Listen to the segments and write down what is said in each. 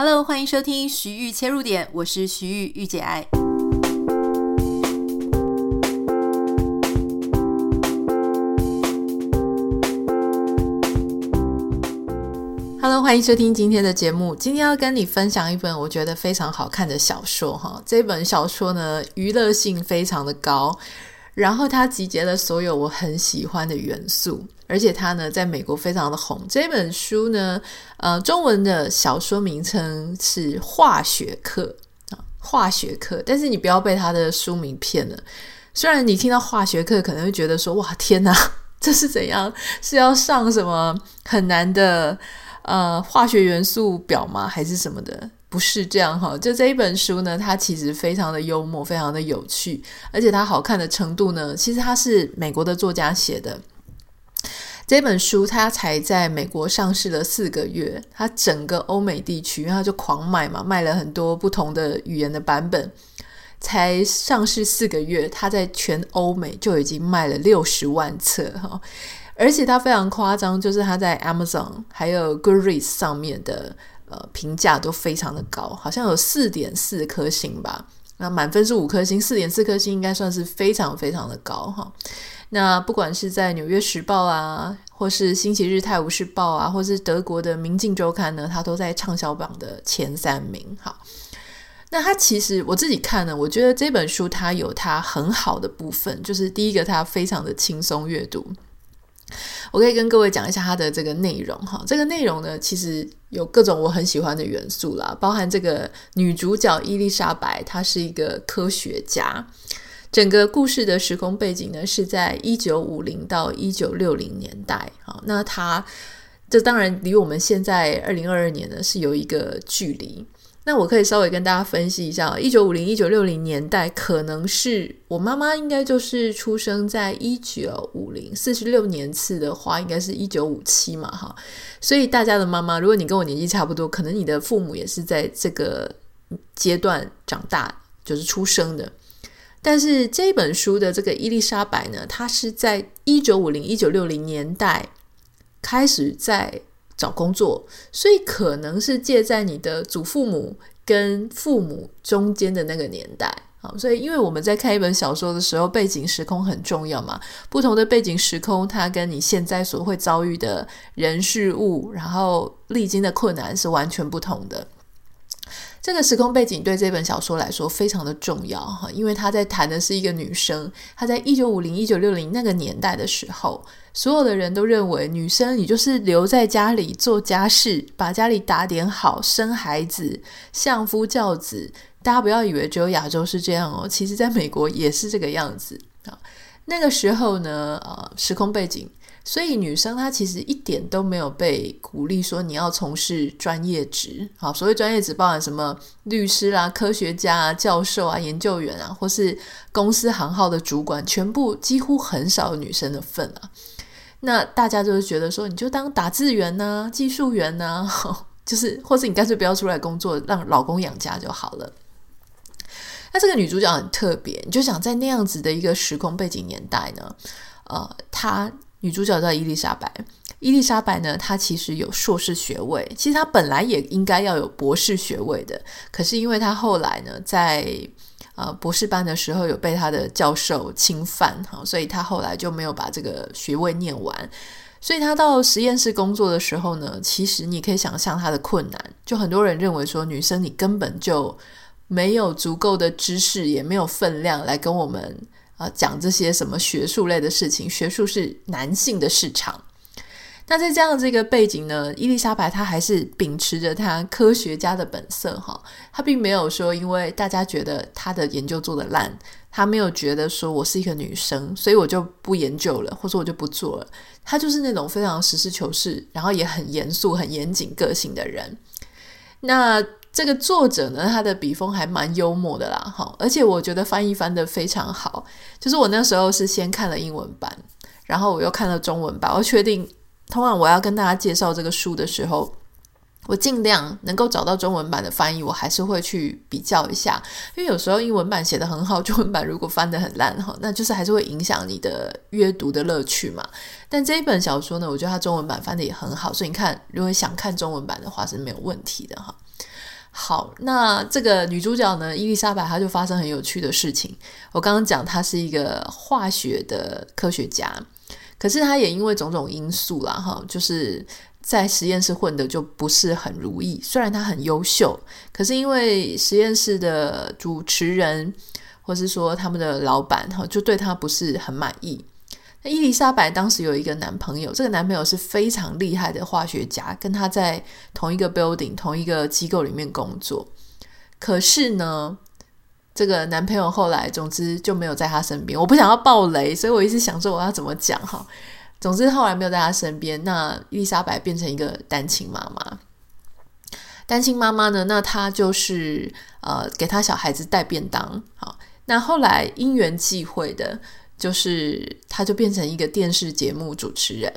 Hello，欢迎收听徐玉切入点，我是徐玉御姐爱。Hello，欢迎收听今天的节目。今天要跟你分享一本我觉得非常好看的小说哈。这本小说呢，娱乐性非常的高，然后它集结了所有我很喜欢的元素。而且它呢，在美国非常的红。这本书呢，呃，中文的小说名称是《化学课》啊，《化学课》。但是你不要被它的书名骗了。虽然你听到“化学课”，可能会觉得说：“哇，天哪，这是怎样？是要上什么很难的呃化学元素表吗？还是什么的？”不是这样哈。就这一本书呢，它其实非常的幽默，非常的有趣，而且它好看的程度呢，其实它是美国的作家写的。这本书它才在美国上市了四个月，它整个欧美地区，因为它就狂卖嘛，卖了很多不同的语言的版本，才上市四个月，它在全欧美就已经卖了六十万册哈，而且它非常夸张，就是它在 Amazon 还有 Goodreads 上面的呃评价都非常的高，好像有四点四颗星吧，那满分是五颗星，四点四颗星应该算是非常非常的高哈。那不管是在《纽约时报》啊，或是《星期日泰晤士报》啊，或是德国的《明镜周刊》呢，它都在畅销榜的前三名。好，那它其实我自己看呢，我觉得这本书它有它很好的部分，就是第一个，它非常的轻松阅读。我可以跟各位讲一下它的这个内容哈，这个内容呢，其实有各种我很喜欢的元素啦，包含这个女主角伊丽莎白，她是一个科学家。整个故事的时空背景呢，是在一九五零到一九六零年代。啊，那它这当然离我们现在二零二二年呢是有一个距离。那我可以稍微跟大家分析一下，一九五零一九六零年代，可能是我妈妈应该就是出生在一九五零，四十六年次的话，应该是一九五七嘛，哈。所以大家的妈妈，如果你跟我年纪差不多，可能你的父母也是在这个阶段长大，就是出生的。但是这本书的这个伊丽莎白呢，她是在一九五零一九六零年代开始在找工作，所以可能是介在你的祖父母跟父母中间的那个年代。好，所以因为我们在看一本小说的时候，背景时空很重要嘛，不同的背景时空，它跟你现在所会遭遇的人事物，然后历经的困难是完全不同的。这个时空背景对这本小说来说非常的重要哈，因为他在谈的是一个女生，她在一九五零一九六零那个年代的时候，所有的人都认为女生你就是留在家里做家事，把家里打点好，生孩子，相夫教子。大家不要以为只有亚洲是这样哦，其实在美国也是这个样子啊。那个时候呢，呃，时空背景。所以女生她其实一点都没有被鼓励说你要从事专业职，好，所谓专业职包含什么律师啦、科学家啊、教授啊、研究员啊，或是公司行号的主管，全部几乎很少女生的份啊。那大家就是觉得说，你就当打字员呐、技术员呐，就是或是你干脆不要出来工作，让老公养家就好了。那这个女主角很特别，你就想在那样子的一个时空背景年代呢，呃，她。女主角叫伊丽莎白，伊丽莎白呢，她其实有硕士学位，其实她本来也应该要有博士学位的，可是因为她后来呢，在呃博士班的时候有被她的教授侵犯，哈，所以她后来就没有把这个学位念完，所以她到实验室工作的时候呢，其实你可以想象她的困难，就很多人认为说，女生你根本就没有足够的知识，也没有分量来跟我们。啊，讲这些什么学术类的事情，学术是男性的市场。那在这样的这个背景呢，伊丽莎白她还是秉持着她科学家的本色哈，她并没有说因为大家觉得她的研究做得烂，她没有觉得说我是一个女生，所以我就不研究了，或者我就不做了。她就是那种非常实事求是，然后也很严肃、很严谨个性的人。那。这个作者呢，他的笔锋还蛮幽默的啦，哈，而且我觉得翻译翻得非常好。就是我那时候是先看了英文版，然后我又看了中文版，我确定，通常我要跟大家介绍这个书的时候，我尽量能够找到中文版的翻译，我还是会去比较一下，因为有时候英文版写得很好，中文版如果翻得很烂哈，那就是还是会影响你的阅读的乐趣嘛。但这一本小说呢，我觉得它中文版翻得也很好，所以你看，如果想看中文版的话是没有问题的哈。好，那这个女主角呢，伊丽莎白，她就发生很有趣的事情。我刚刚讲她是一个化学的科学家，可是她也因为种种因素啦，哈，就是在实验室混的就不是很如意。虽然她很优秀，可是因为实验室的主持人，或是说他们的老板，哈，就对她不是很满意。伊丽莎白当时有一个男朋友，这个男朋友是非常厉害的化学家，跟他在同一个 building、同一个机构里面工作。可是呢，这个男朋友后来，总之就没有在他身边。我不想要爆雷，所以我一直想说我要怎么讲哈。总之后来没有在他身边，那伊丽莎白变成一个单亲妈妈。单亲妈妈呢，那她就是呃给她小孩子带便当。好，那后来因缘际会的。就是他，就变成一个电视节目主持人。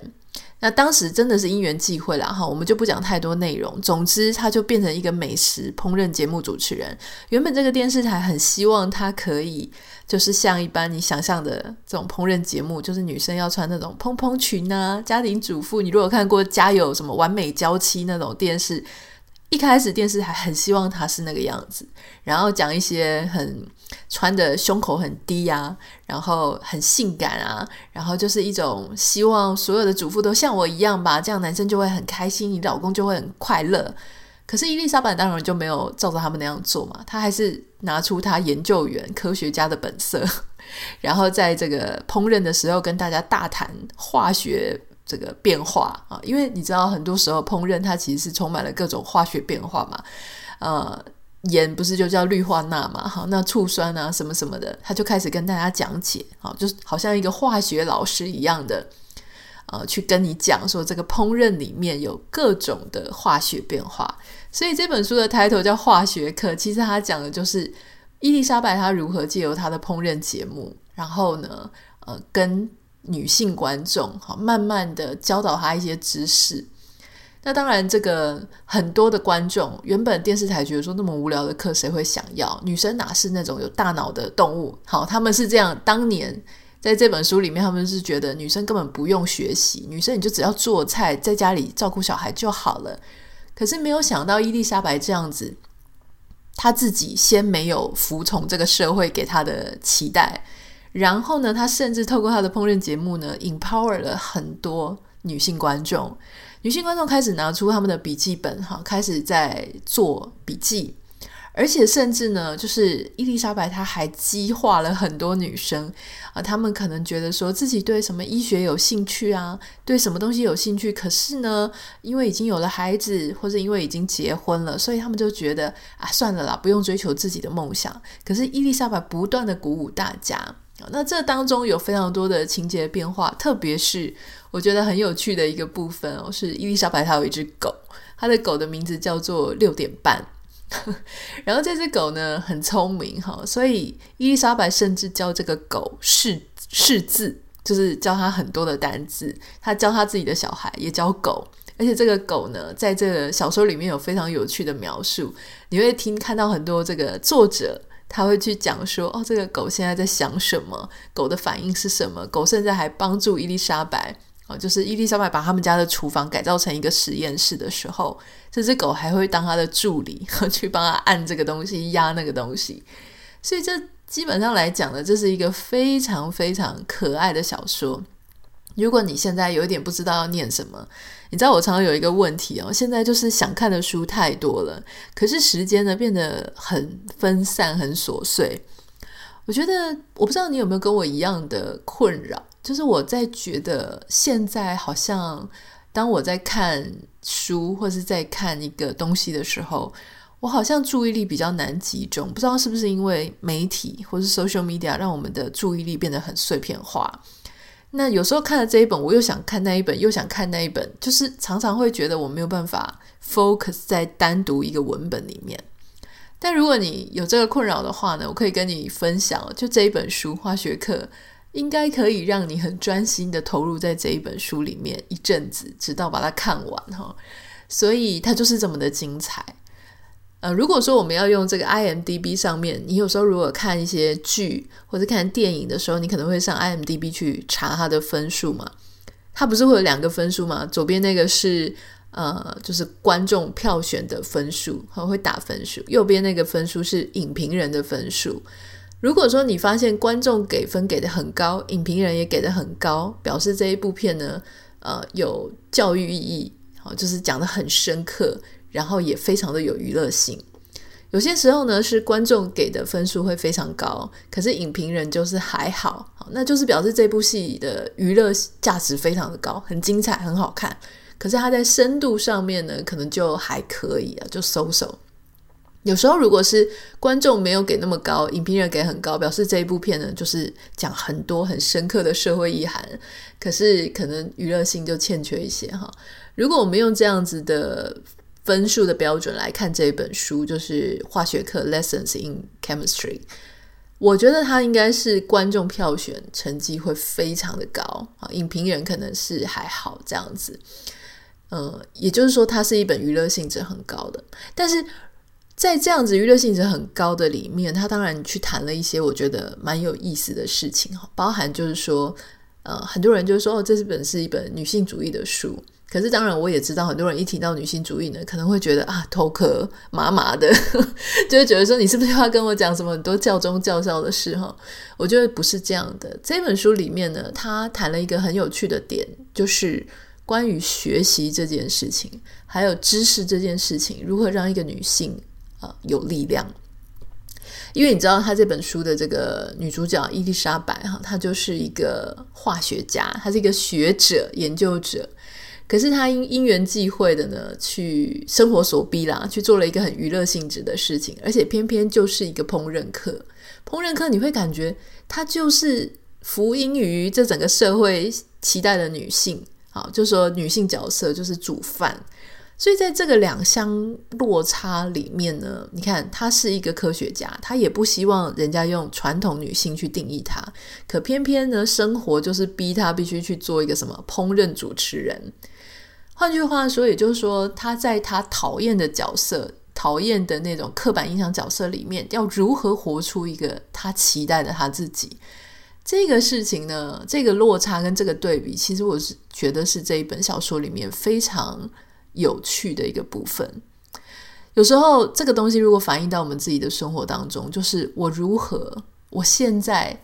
那当时真的是因缘际会啦，哈，我们就不讲太多内容。总之，他就变成一个美食烹饪节目主持人。原本这个电视台很希望他可以，就是像一般你想象的这种烹饪节目，就是女生要穿那种蓬蓬裙啊，家庭主妇。你如果看过《家有什么完美娇妻》那种电视。一开始电视还很希望他是那个样子，然后讲一些很穿的胸口很低啊，然后很性感啊，然后就是一种希望所有的主妇都像我一样吧，这样男生就会很开心，你老公就会很快乐。可是伊丽莎白当然就没有照着他们那样做嘛，她还是拿出她研究员、科学家的本色，然后在这个烹饪的时候跟大家大谈化学。这个变化啊，因为你知道，很多时候烹饪它其实是充满了各种化学变化嘛。呃，盐不是就叫氯化钠嘛？好，那醋酸啊，什么什么的，他就开始跟大家讲解，好，就好像一个化学老师一样的，呃，去跟你讲说这个烹饪里面有各种的化学变化。所以这本书的抬头叫《化学课》，其实他讲的就是伊丽莎白她如何借由她的烹饪节目，然后呢，呃，跟女性观众，好，慢慢的教导她一些知识。那当然，这个很多的观众原本电视台觉得说那么无聊的课谁会想要？女生哪是那种有大脑的动物？好，他们是这样。当年在这本书里面，他们是觉得女生根本不用学习，女生你就只要做菜，在家里照顾小孩就好了。可是没有想到伊丽莎白这样子，她自己先没有服从这个社会给她的期待。然后呢，他甚至透过他的烹饪节目呢，empower 了很多女性观众。女性观众开始拿出他们的笔记本，哈，开始在做笔记。而且甚至呢，就是伊丽莎白，她还激化了很多女生啊。她们可能觉得说自己对什么医学有兴趣啊，对什么东西有兴趣。可是呢，因为已经有了孩子，或者因为已经结婚了，所以他们就觉得啊，算了啦，不用追求自己的梦想。可是伊丽莎白不断的鼓舞大家。那这当中有非常多的情节变化，特别是我觉得很有趣的一个部分哦，是伊丽莎白她有一只狗，她的狗的名字叫做六点半，然后这只狗呢很聪明哈，所以伊丽莎白甚至教这个狗识识字，就是教他很多的单字，他教他自己的小孩也教狗，而且这个狗呢在这个小说里面有非常有趣的描述，你会听看到很多这个作者。他会去讲说，哦，这个狗现在在想什么？狗的反应是什么？狗甚至还帮助伊丽莎白，哦，就是伊丽莎白把他们家的厨房改造成一个实验室的时候，这只狗还会当他的助理，去帮他按这个东西，压那个东西。所以这基本上来讲呢，这是一个非常非常可爱的小说。如果你现在有一点不知道要念什么，你知道我常常有一个问题哦，现在就是想看的书太多了，可是时间呢变得很分散、很琐碎。我觉得我不知道你有没有跟我一样的困扰，就是我在觉得现在好像当我在看书或是在看一个东西的时候，我好像注意力比较难集中，不知道是不是因为媒体或是 social media 让我们的注意力变得很碎片化。那有时候看了这一本，我又想看那一本，又想看那一本，就是常常会觉得我没有办法 focus 在单独一个文本里面。但如果你有这个困扰的话呢，我可以跟你分享，就这一本书《化学课》，应该可以让你很专心的投入在这一本书里面一阵子，直到把它看完哈。所以它就是这么的精彩。呃，如果说我们要用这个 IMDB 上面，你有时候如果看一些剧或者看电影的时候，你可能会上 IMDB 去查它的分数嘛。它不是会有两个分数吗？左边那个是呃，就是观众票选的分数，和会打分数。右边那个分数是影评人的分数。如果说你发现观众给分给的很高，影评人也给的很高，表示这一部片呢，呃，有教育意义，好，就是讲的很深刻，然后也非常的有娱乐性。有些时候呢，是观众给的分数会非常高，可是影评人就是还好，那就是表示这部戏的娱乐价值非常的高，很精彩，很好看。可是它在深度上面呢，可能就还可以啊，就收手。有时候如果是观众没有给那么高，影评人给很高，表示这一部片呢，就是讲很多很深刻的社会意涵，可是可能娱乐性就欠缺一些哈。如果我们用这样子的。分数的标准来看这一本书，就是化学课 Lessons in Chemistry。我觉得它应该是观众票选成绩会非常的高啊，影评人可能是还好这样子。呃，也就是说，它是一本娱乐性质很高的。但是在这样子娱乐性质很高的里面，它当然去谈了一些我觉得蛮有意思的事情哈，包含就是说，呃，很多人就说哦，这本是一本女性主义的书。可是当然，我也知道很多人一提到女性主义呢，可能会觉得啊，头壳麻麻的，就会觉得说你是不是要跟我讲什么很多教宗教教的事哈？我觉得不是这样的。这本书里面呢，他谈了一个很有趣的点，就是关于学习这件事情，还有知识这件事情，如何让一个女性啊、有力量。因为你知道，他这本书的这个女主角伊丽莎白哈，她就是一个化学家，她是一个学者、研究者。可是她因因缘际会的呢，去生活所逼啦，去做了一个很娱乐性质的事情，而且偏偏就是一个烹饪课。烹饪课你会感觉她就是福音于这整个社会期待的女性，好，就说女性角色就是煮饭。所以在这个两相落差里面呢，你看她是一个科学家，她也不希望人家用传统女性去定义她，可偏偏呢，生活就是逼她必须去做一个什么烹饪主持人。换句话说，也就是说，他在他讨厌的角色、讨厌的那种刻板印象角色里面，要如何活出一个他期待的他自己？这个事情呢，这个落差跟这个对比，其实我是觉得是这一本小说里面非常有趣的一个部分。有时候，这个东西如果反映到我们自己的生活当中，就是我如何，我现在。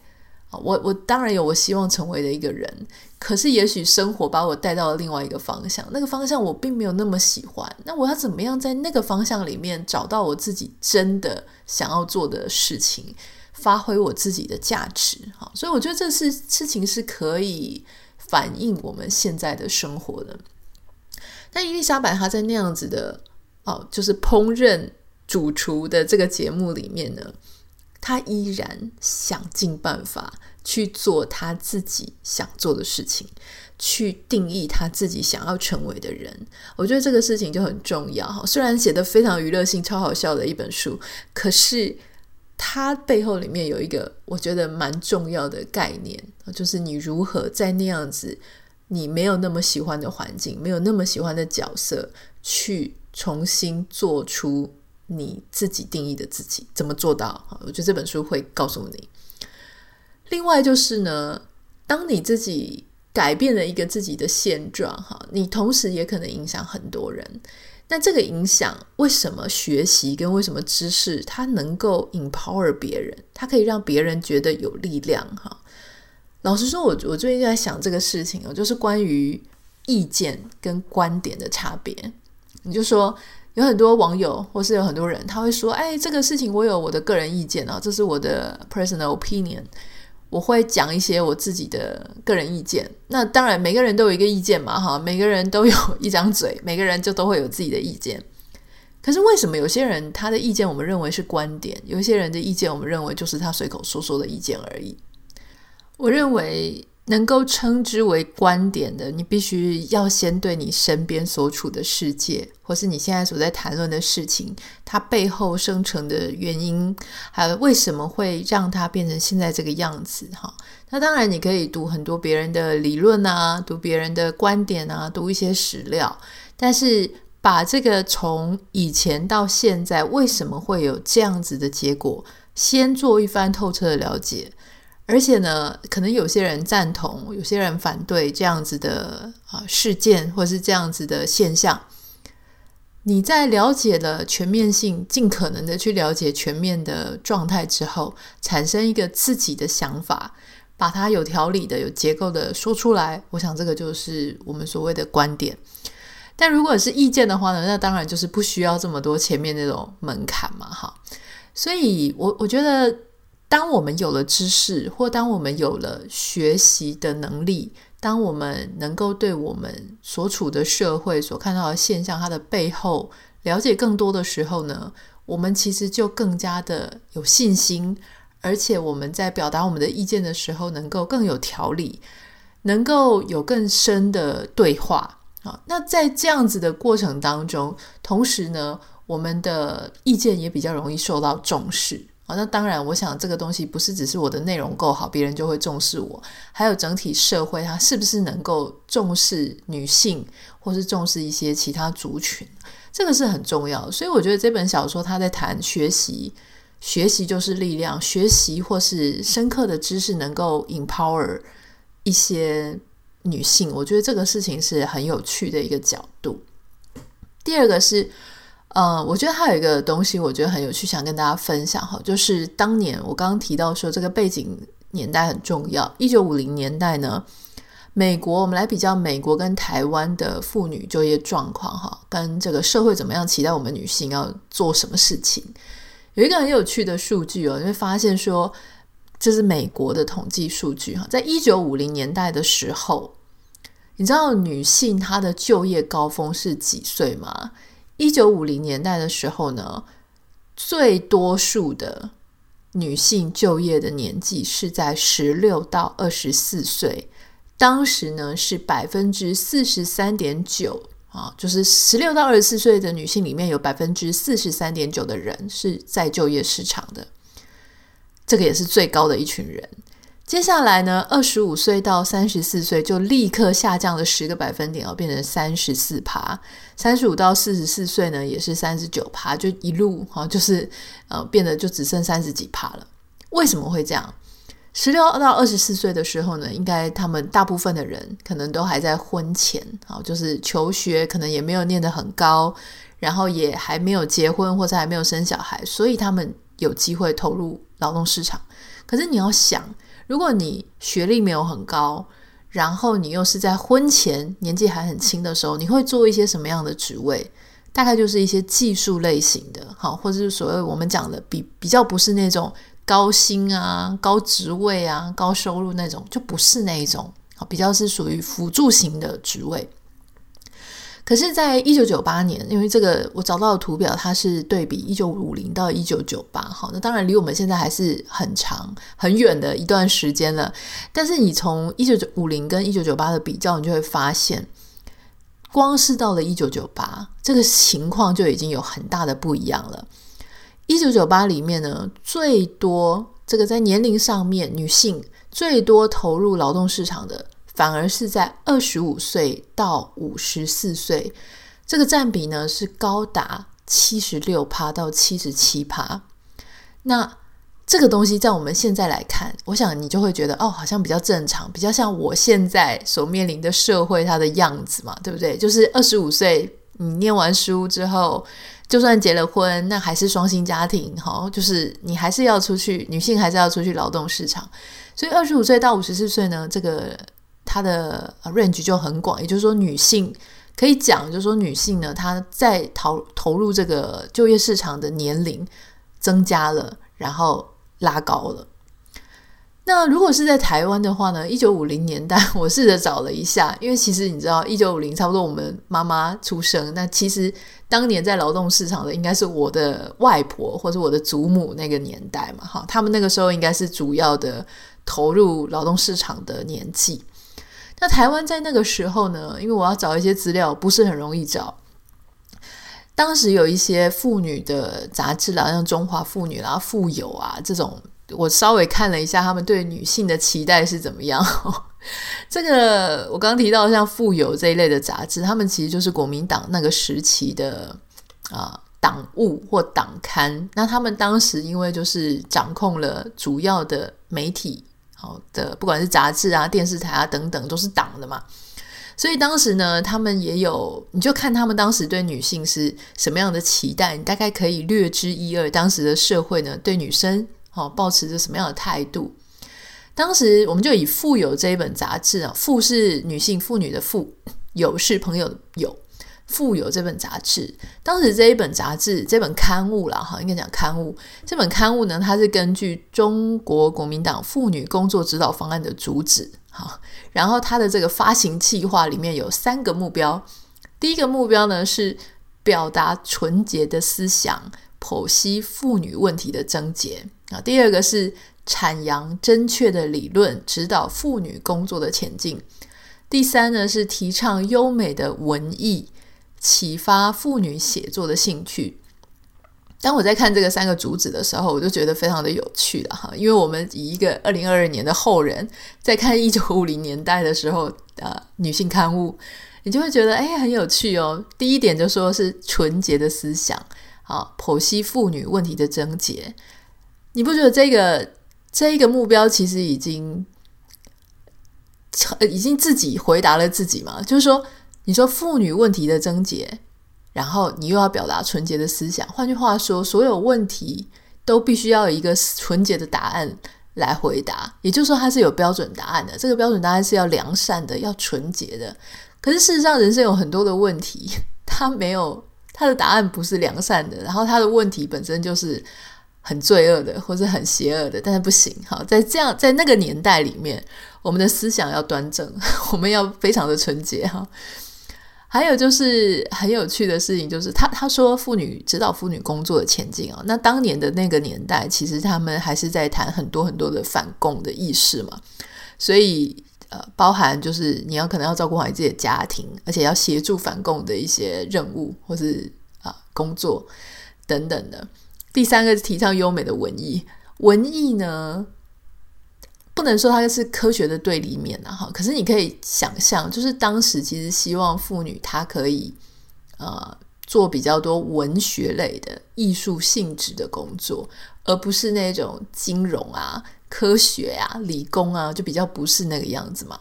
我我当然有我希望成为的一个人，可是也许生活把我带到了另外一个方向，那个方向我并没有那么喜欢。那我要怎么样在那个方向里面找到我自己真的想要做的事情，发挥我自己的价值？好，所以我觉得这事事情是可以反映我们现在的生活的。但伊丽莎白她在那样子的哦，就是烹饪主厨的这个节目里面呢。她依然想尽办法去做她自己想做的事情，去定义她自己想要成为的人。我觉得这个事情就很重要哈。虽然写得非常娱乐性、超好笑的一本书，可是它背后里面有一个我觉得蛮重要的概念，就是你如何在那样子你没有那么喜欢的环境、没有那么喜欢的角色，去重新做出。你自己定义的自己怎么做到？我觉得这本书会告诉你。另外就是呢，当你自己改变了一个自己的现状，哈，你同时也可能影响很多人。那这个影响，为什么学习跟为什么知识，它能够 empower 别人，它可以让别人觉得有力量？哈，老实说，我我最近在想这个事情哦，就是关于意见跟观点的差别。你就说。有很多网友，或是有很多人，他会说：“哎，这个事情我有我的个人意见啊，这是我的 personal opinion。我会讲一些我自己的个人意见。那当然，每个人都有一个意见嘛，哈，每个人都有一张嘴，每个人就都会有自己的意见。可是为什么有些人他的意见我们认为是观点，有些人的意见我们认为就是他随口说说的意见而已？我认为。”能够称之为观点的，你必须要先对你身边所处的世界，或是你现在所在谈论的事情，它背后生成的原因，还有为什么会让它变成现在这个样子，哈。那当然，你可以读很多别人的理论啊，读别人的观点啊，读一些史料，但是把这个从以前到现在为什么会有这样子的结果，先做一番透彻的了解。而且呢，可能有些人赞同，有些人反对这样子的啊事件，或是这样子的现象。你在了解了全面性，尽可能的去了解全面的状态之后，产生一个自己的想法，把它有条理的、有结构的说出来。我想这个就是我们所谓的观点。但如果是意见的话呢，那当然就是不需要这么多前面那种门槛嘛，哈。所以我我觉得，当我们有了知识，或当我们有了学习的能力。当我们能够对我们所处的社会所看到的现象，它的背后了解更多的时候呢，我们其实就更加的有信心，而且我们在表达我们的意见的时候，能够更有条理，能够有更深的对话啊。那在这样子的过程当中，同时呢，我们的意见也比较容易受到重视。好，那当然，我想这个东西不是只是我的内容够好，别人就会重视我，还有整体社会它是不是能够重视女性，或是重视一些其他族群，这个是很重要。所以我觉得这本小说它在谈学习，学习就是力量，学习或是深刻的知识能够 empower 一些女性，我觉得这个事情是很有趣的一个角度。第二个是。呃，我觉得还有一个东西，我觉得很有趣，想跟大家分享哈，就是当年我刚刚提到说这个背景年代很重要，一九五零年代呢，美国，我们来比较美国跟台湾的妇女就业状况哈，跟这个社会怎么样期待我们女性要做什么事情，有一个很有趣的数据哦，你会发现说这是美国的统计数据哈，在一九五零年代的时候，你知道女性她的就业高峰是几岁吗？一九五零年代的时候呢，最多数的女性就业的年纪是在十六到二十四岁。当时呢是百分之四十三点九啊，就是十六到二十四岁的女性里面有百分之四十三点九的人是在就业市场的，这个也是最高的一群人。接下来呢，二十五岁到三十四岁就立刻下降了十个百分点，哦变成三十四趴。三十五到四十四岁呢，也是三十九趴，就一路哈，就是呃，变得就只剩三十几趴了。为什么会这样？十六到二十四岁的时候呢，应该他们大部分的人可能都还在婚前，啊，就是求学，可能也没有念得很高，然后也还没有结婚或者还没有生小孩，所以他们有机会投入劳动市场。可是你要想。如果你学历没有很高，然后你又是在婚前年纪还很轻的时候，你会做一些什么样的职位？大概就是一些技术类型的，好，或者是所谓我们讲的比比较不是那种高薪啊、高职位啊、高收入那种，就不是那一种，好，比较是属于辅助型的职位。可是，在一九九八年，因为这个我找到的图表，它是对比一九五零到一九九八，好，那当然离我们现在还是很长很远的一段时间了。但是你从一九五零跟一九九八的比较，你就会发现，光是到了一九九八，这个情况就已经有很大的不一样了。一九九八里面呢，最多这个在年龄上面，女性最多投入劳动市场的。反而是在二十五岁到五十四岁，这个占比呢是高达七十六趴到七十七趴。那这个东西在我们现在来看，我想你就会觉得哦，好像比较正常，比较像我现在所面临的社会它的样子嘛，对不对？就是二十五岁，你念完书之后，就算结了婚，那还是双薪家庭，哈，就是你还是要出去，女性还是要出去劳动市场。所以二十五岁到五十四岁呢，这个。它的 range 就很广，也就是说，女性可以讲，就是说，女性呢，她在投投入这个就业市场的年龄增加了，然后拉高了。那如果是在台湾的话呢，一九五零年代，我试着找了一下，因为其实你知道，一九五零差不多我们妈妈出生，那其实当年在劳动市场的应该是我的外婆或者我的祖母那个年代嘛，哈，他们那个时候应该是主要的投入劳动市场的年纪。那台湾在那个时候呢，因为我要找一些资料，不是很容易找。当时有一些妇女的杂志啦，像《中华妇女》啦、《妇友》啊这种，我稍微看了一下，他们对女性的期待是怎么样。这个我刚提到像《妇友》这一类的杂志，他们其实就是国民党那个时期的啊党务或党刊。那他们当时因为就是掌控了主要的媒体。好的，不管是杂志啊、电视台啊等等，都是党的嘛，所以当时呢，他们也有，你就看他们当时对女性是什么样的期待，你大概可以略知一二。当时的社会呢，对女生哦，保持着什么样的态度？当时我们就以《妇友》这一本杂志啊，“妇”是女性妇女的“妇”，“友”是朋友的“友”。《富有》这本杂志，当时这一本杂志，这本刊物啦，哈，应该讲刊物。这本刊物呢，它是根据中国国民党妇女工作指导方案的主旨，哈，然后它的这个发行计划里面有三个目标。第一个目标呢是表达纯洁的思想，剖析妇女问题的症结啊。第二个是阐扬正确的理论，指导妇女工作的前进。第三呢是提倡优美的文艺。启发妇女写作的兴趣。当我在看这个三个主旨的时候，我就觉得非常的有趣了哈。因为我们以一个二零二二年的后人，在看一九五零年代的时候，呃，女性刊物，你就会觉得哎，很有趣哦。第一点就说是纯洁的思想啊，剖析妇女问题的症结。你不觉得这个这一个目标其实已经已经自己回答了自己吗？就是说。你说妇女问题的症结，然后你又要表达纯洁的思想。换句话说，所有问题都必须要有一个纯洁的答案来回答。也就是说，它是有标准答案的。这个标准答案是要良善的，要纯洁的。可是事实上，人生有很多的问题，它没有，它的答案不是良善的。然后，它的问题本身就是很罪恶的，或是很邪恶的。但是不行，哈，在这样在那个年代里面，我们的思想要端正，我们要非常的纯洁，哈。还有就是很有趣的事情，就是他他说妇女指导妇女工作的前进啊，那当年的那个年代，其实他们还是在谈很多很多的反共的意识嘛，所以呃，包含就是你要可能要照顾好你自己的家庭，而且要协助反共的一些任务或是啊、工作等等的。第三个是提倡优美的文艺，文艺呢，不能说它是科学的对立面啊，哈！可是你可以想象，就是当时其实希望妇女她可以呃做比较多文学类的艺术性质的工作，而不是那种金融啊、科学啊、理工啊，就比较不是那个样子嘛。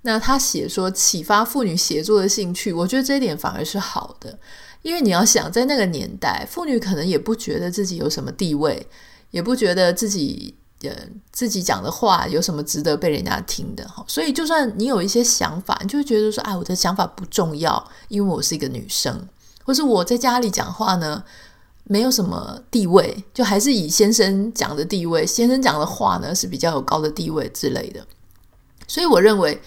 那他写说启发妇女写作的兴趣，我觉得这一点反而是好的，因为你要想在那个年代，妇女可能也不觉得自己有什么地位，也不觉得自己。自己讲的话有什么值得被人家听的？所以就算你有一些想法，你就会觉得说，哎，我的想法不重要，因为我是一个女生，或是我在家里讲话呢，没有什么地位，就还是以先生讲的地位，先生讲的话呢是比较有高的地位之类的。所以我认为，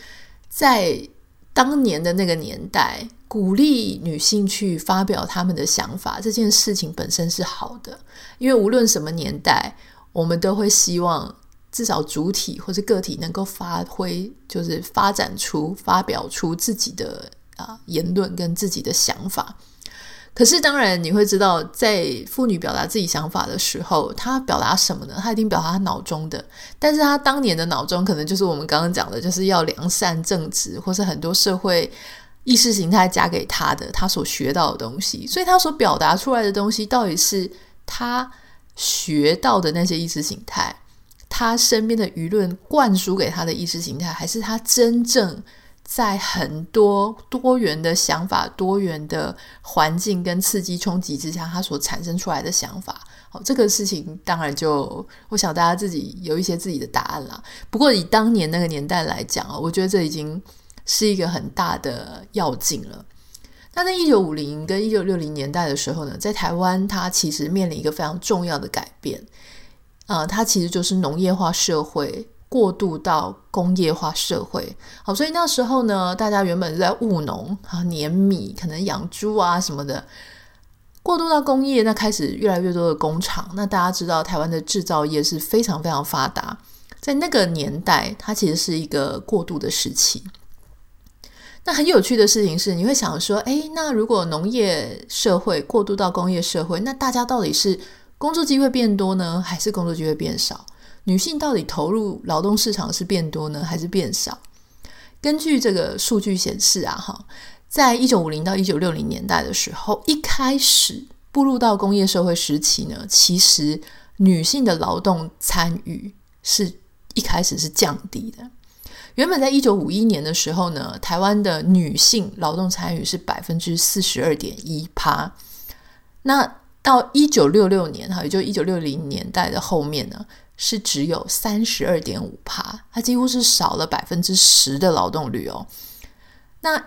在当年的那个年代，鼓励女性去发表她们的想法这件事情本身是好的，因为无论什么年代。我们都会希望至少主体或者个体能够发挥，就是发展出、发表出自己的啊言论跟自己的想法。可是，当然你会知道，在妇女表达自己想法的时候，她表达什么呢？她一定表达她脑中的，但是她当年的脑中可能就是我们刚刚讲的，就是要良善正直，或是很多社会意识形态加给她的，她所学到的东西。所以，她所表达出来的东西，到底是她。学到的那些意识形态，他身边的舆论灌输给他的意识形态，还是他真正在很多多元的想法、多元的环境跟刺激冲击之下，他所产生出来的想法？好，这个事情当然就我想大家自己有一些自己的答案啦。不过以当年那个年代来讲啊，我觉得这已经是一个很大的要紧了。那在一九五零跟一九六零年代的时候呢，在台湾，它其实面临一个非常重要的改变，啊、呃，它其实就是农业化社会过渡到工业化社会。好，所以那时候呢，大家原本是在务农啊，碾米，可能养猪啊什么的，过渡到工业，那开始越来越多的工厂。那大家知道，台湾的制造业是非常非常发达，在那个年代，它其实是一个过渡的时期。那很有趣的事情是，你会想说，诶，那如果农业社会过渡到工业社会，那大家到底是工作机会变多呢，还是工作机会变少？女性到底投入劳动市场是变多呢，还是变少？根据这个数据显示啊，哈，在一九五零到一九六零年代的时候，一开始步入到工业社会时期呢，其实女性的劳动参与是一开始是降低的。原本在一九五一年的时候呢，台湾的女性劳动参与是百分之四十二点一趴。那到一九六六年哈，也就一九六零年代的后面呢，是只有三十二点五趴，它几乎是少了百分之十的劳动率哦。那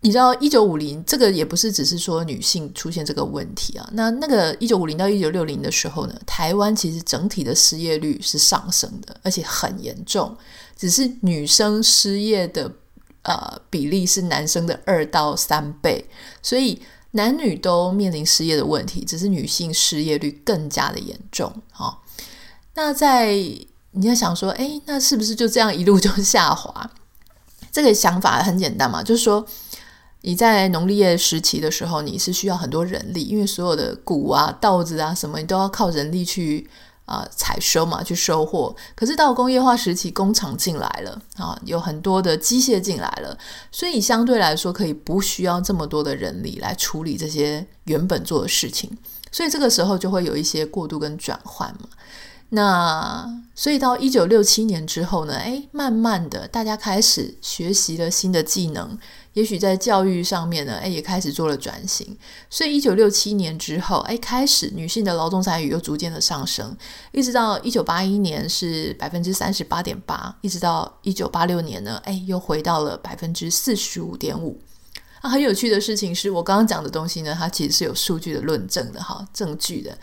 你知道一九五零这个也不是只是说女性出现这个问题啊，那那个一九五零到一九六零的时候呢，台湾其实整体的失业率是上升的，而且很严重，只是女生失业的呃比例是男生的二到三倍，所以男女都面临失业的问题，只是女性失业率更加的严重哈、哦。那在你要想说，诶，那是不是就这样一路就下滑？这个想法很简单嘛，就是说。你在农历业时期的时候，你是需要很多人力，因为所有的谷啊、稻子啊什么，你都要靠人力去啊、采收嘛，去收获。可是到工业化时期，工厂进来了啊，有很多的机械进来了，所以相对来说可以不需要这么多的人力来处理这些原本做的事情，所以这个时候就会有一些过渡跟转换嘛。那所以到一九六七年之后呢，哎，慢慢的大家开始学习了新的技能。也许在教育上面呢，哎，也开始做了转型。所以一九六七年之后，哎，开始女性的劳动参与又逐渐的上升，一直到一九八一年是百分之三十八点八，一直到一九八六年呢，哎，又回到了百分之四十五点五。啊，很有趣的事情是我刚刚讲的东西呢，它其实是有数据的论证的哈，证据的。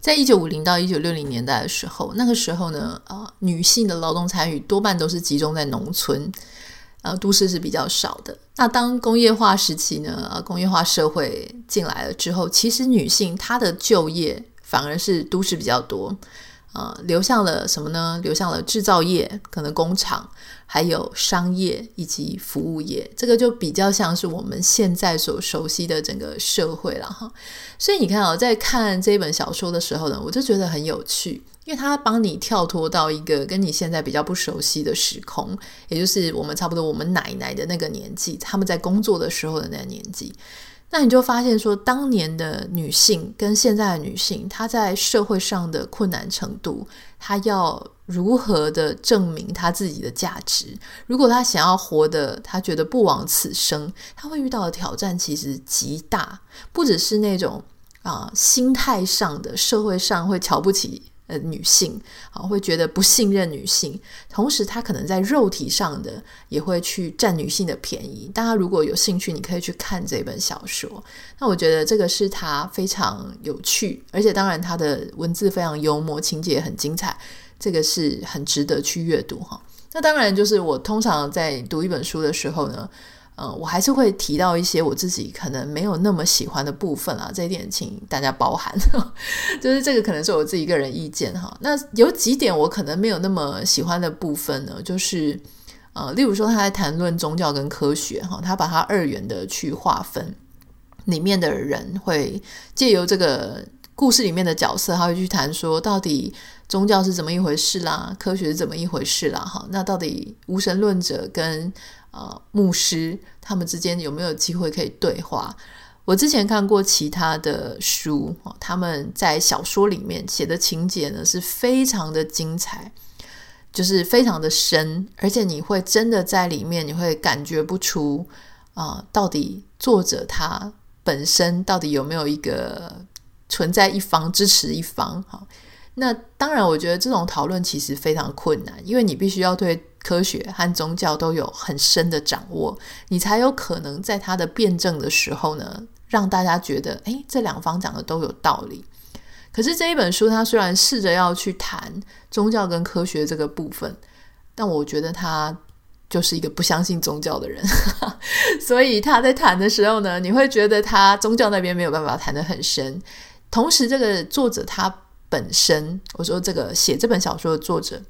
在一九五零到一九六零年代的时候，那个时候呢，啊，女性的劳动参与多半都是集中在农村。呃，都市是比较少的。那当工业化时期呢，呃，工业化社会进来了之后，其实女性她的就业反而是都市比较多，呃，流向了什么呢？流向了制造业，可能工厂，还有商业以及服务业。这个就比较像是我们现在所熟悉的整个社会了哈。所以你看哦，在看这本小说的时候呢，我就觉得很有趣。因为他帮你跳脱到一个跟你现在比较不熟悉的时空，也就是我们差不多我们奶奶的那个年纪，他们在工作的时候的那个年纪，那你就发现说，当年的女性跟现在的女性，她在社会上的困难程度，她要如何的证明她自己的价值？如果她想要活得，她觉得不枉此生，她会遇到的挑战其实极大，不只是那种啊、心态上的，社会上会瞧不起。呃，女性啊，会觉得不信任女性，同时她可能在肉体上的也会去占女性的便宜。大家如果有兴趣，你可以去看这本小说。那我觉得这个是它非常有趣，而且当然它的文字非常幽默，情节也很精彩，这个是很值得去阅读哈。那当然就是我通常在读一本书的时候呢。嗯，我还是会提到一些我自己可能没有那么喜欢的部分啊，这一点请大家包涵。就是这个可能是我自己个人意见哈。那有几点我可能没有那么喜欢的部分呢，就是呃，例如说他在谈论宗教跟科学哈，他把它二元的去划分，里面的人会借由这个故事里面的角色，他会去谈说到底宗教是怎么一回事啦，科学是怎么一回事啦哈。那到底无神论者跟呃，牧师他们之间有没有机会可以对话？我之前看过其他的书，他们在小说里面写的情节呢是非常的精彩，就是非常的深，而且你会真的在里面，你会感觉不出啊、到底作者他本身到底有没有一个存在一方支持一方？哈，那当然，我觉得这种讨论其实非常困难，因为你必须要对。科学和宗教都有很深的掌握，你才有可能在他的辩证的时候呢，让大家觉得，诶，这两方讲的都有道理。可是这一本书，它虽然试着要去谈宗教跟科学这个部分，但我觉得他就是一个不相信宗教的人，所以他在谈的时候呢，你会觉得他宗教那边没有办法谈得很深。同时，这个作者他本身，我说这个写这本小说的作者。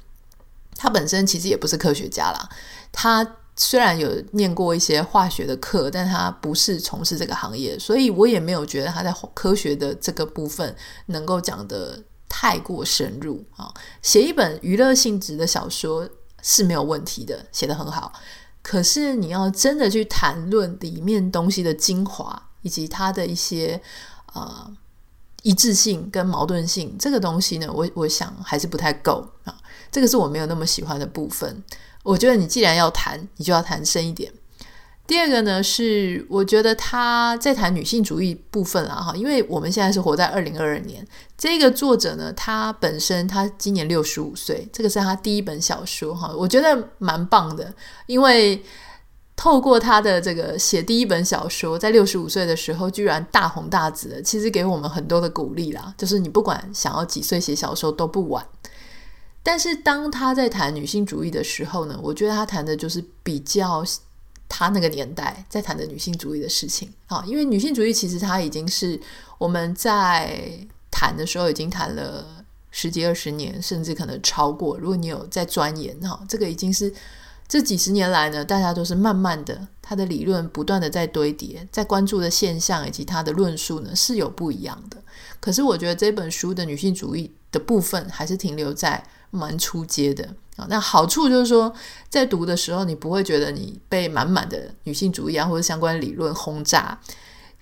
他本身其实也不是科学家啦，他虽然有念过一些化学的课，但他不是从事这个行业，所以我也没有觉得他在科学的这个部分能够讲得太过深入啊。写一本娱乐性质的小说是没有问题的，写得很好。可是你要真的去谈论里面东西的精华，以及它的一些呃一致性跟矛盾性，这个东西呢，我我想还是不太够啊。这个是我没有那么喜欢的部分。我觉得你既然要谈，你就要谈深一点。第二个呢，是我觉得他在谈女性主义部分啊，哈，因为我们现在是活在二零二二年。这个作者呢，他本身他今年六十五岁，这个是他第一本小说，哈，我觉得蛮棒的，因为透过他的这个写第一本小说，在六十五岁的时候居然大红大紫的，其实给我们很多的鼓励啦，就是你不管想要几岁写小说都不晚。但是当他在谈女性主义的时候呢，我觉得他谈的就是比较。他那个年代在谈的女性主义的事情啊，因为女性主义其实它已经是我们在谈的时候已经谈了十几二十年，甚至可能超过。如果你有在钻研哈，这个已经是这几十年来呢，大家都是慢慢的，他的理论不断的在堆叠，在关注的现象以及他的论述呢是有不一样的。可是我觉得这本书的女性主义的部分还是停留在蛮初阶的啊。那好处就是说，在读的时候，你不会觉得你被满满的女性主义啊或者相关理论轰炸。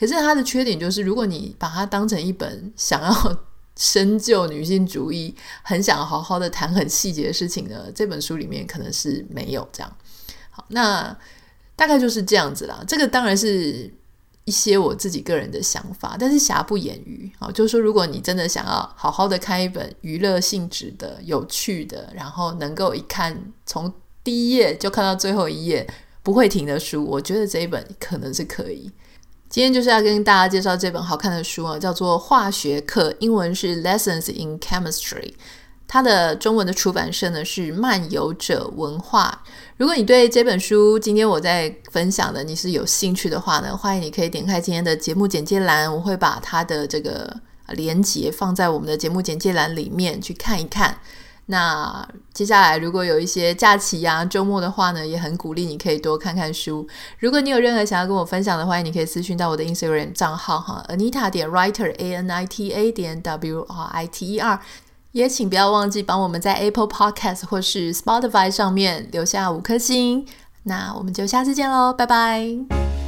可是它的缺点就是，如果你把它当成一本想要深究女性主义、很想好好的谈很细节的事情呢，这本书里面可能是没有这样。好，那大概就是这样子啦。这个当然是。一些我自己个人的想法，但是瑕不掩瑜啊，就是说，如果你真的想要好好的看一本娱乐性质的、有趣的，然后能够一看从第一页就看到最后一页不会停的书，我觉得这一本可能是可以。今天就是要跟大家介绍这本好看的书啊，叫做《化学课》，英文是 Lessons in Chemistry。它的中文的出版社呢是漫游者文化。如果你对这本书今天我在分享的你是有兴趣的话呢，欢迎你可以点开今天的节目简介栏，我会把它的这个连接放在我们的节目简介栏里面去看一看。那接下来如果有一些假期呀、周末的话呢，也很鼓励你可以多看看书。如果你有任何想要跟我分享的话，你可以私讯到我的 Instagram 账号哈，Anita 点 Writer A N I T A 点 W R I T E R。也请不要忘记帮我们在 Apple Podcast 或是 Spotify 上面留下五颗星。那我们就下次见喽，拜拜。